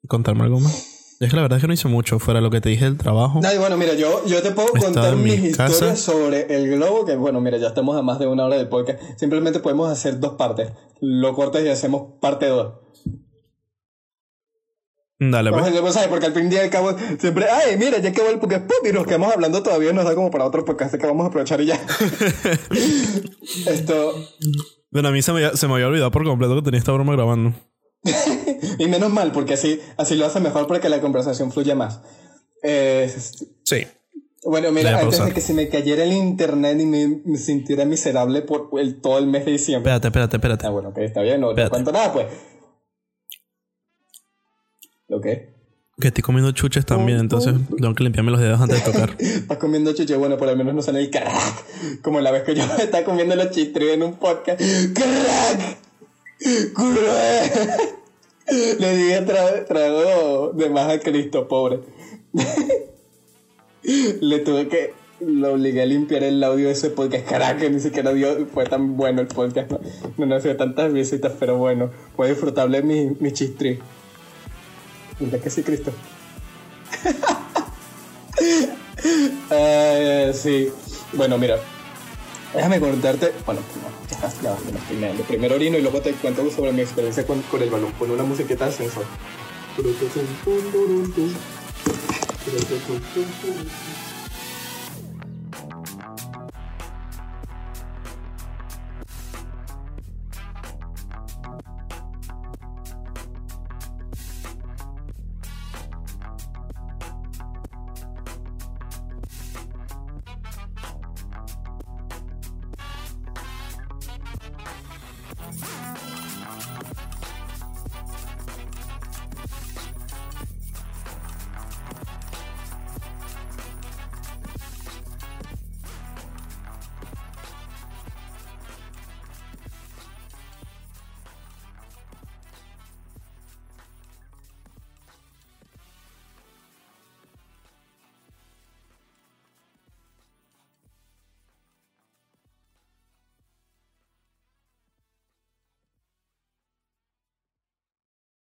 contarme algo más. Es que la verdad es que no hice mucho, fuera lo que te dije del trabajo. No, y bueno, mira, yo, yo te puedo contar mis historias sobre el globo, que bueno, mira, ya estamos a más de una hora del podcast. Simplemente podemos hacer dos partes. Lo cortas y hacemos parte dos. Dale, pues. pues porque al fin y al cabo siempre, ay, mira, ya quedó el podcast, y nos quedamos hablando todavía, nos da como para otro podcast que vamos a aprovechar y ya. Esto. Bueno, a mí se me, se me había olvidado por completo que tenía esta broma grabando. y menos mal, porque así, así lo hace mejor para que la conversación fluya más. sí. Bueno, mira, antes de que se me cayera el internet y me, sintiera miserable por el, todo el mes de diciembre. Espérate, espérate, espérate. Ah, bueno, que está bien, no te cuento nada, pues. ¿Lo qué? Que estoy comiendo chuches también, entonces tengo que limpiarme los dedos antes de tocar. Estás comiendo chuches, bueno, por lo menos no sale el crack. Como la vez que yo estaba comiendo los chistros en un podcast. ¡Crack! Le dije trago de más a Cristo, pobre. Le tuve que. Lo obligué a limpiar el audio de ese podcast. Caraca, ni siquiera dio, fue tan bueno el podcast. No, no, hacía tantas visitas, pero bueno, fue disfrutable mi, mi chistri. Mira que sí, Cristo. uh, sí. Bueno, mira, Déjame contarte, bueno, no, me estoy meando. Primero orino y luego te cuento sobre mi experiencia con, con el balón. Pon una musiquita de ascensor.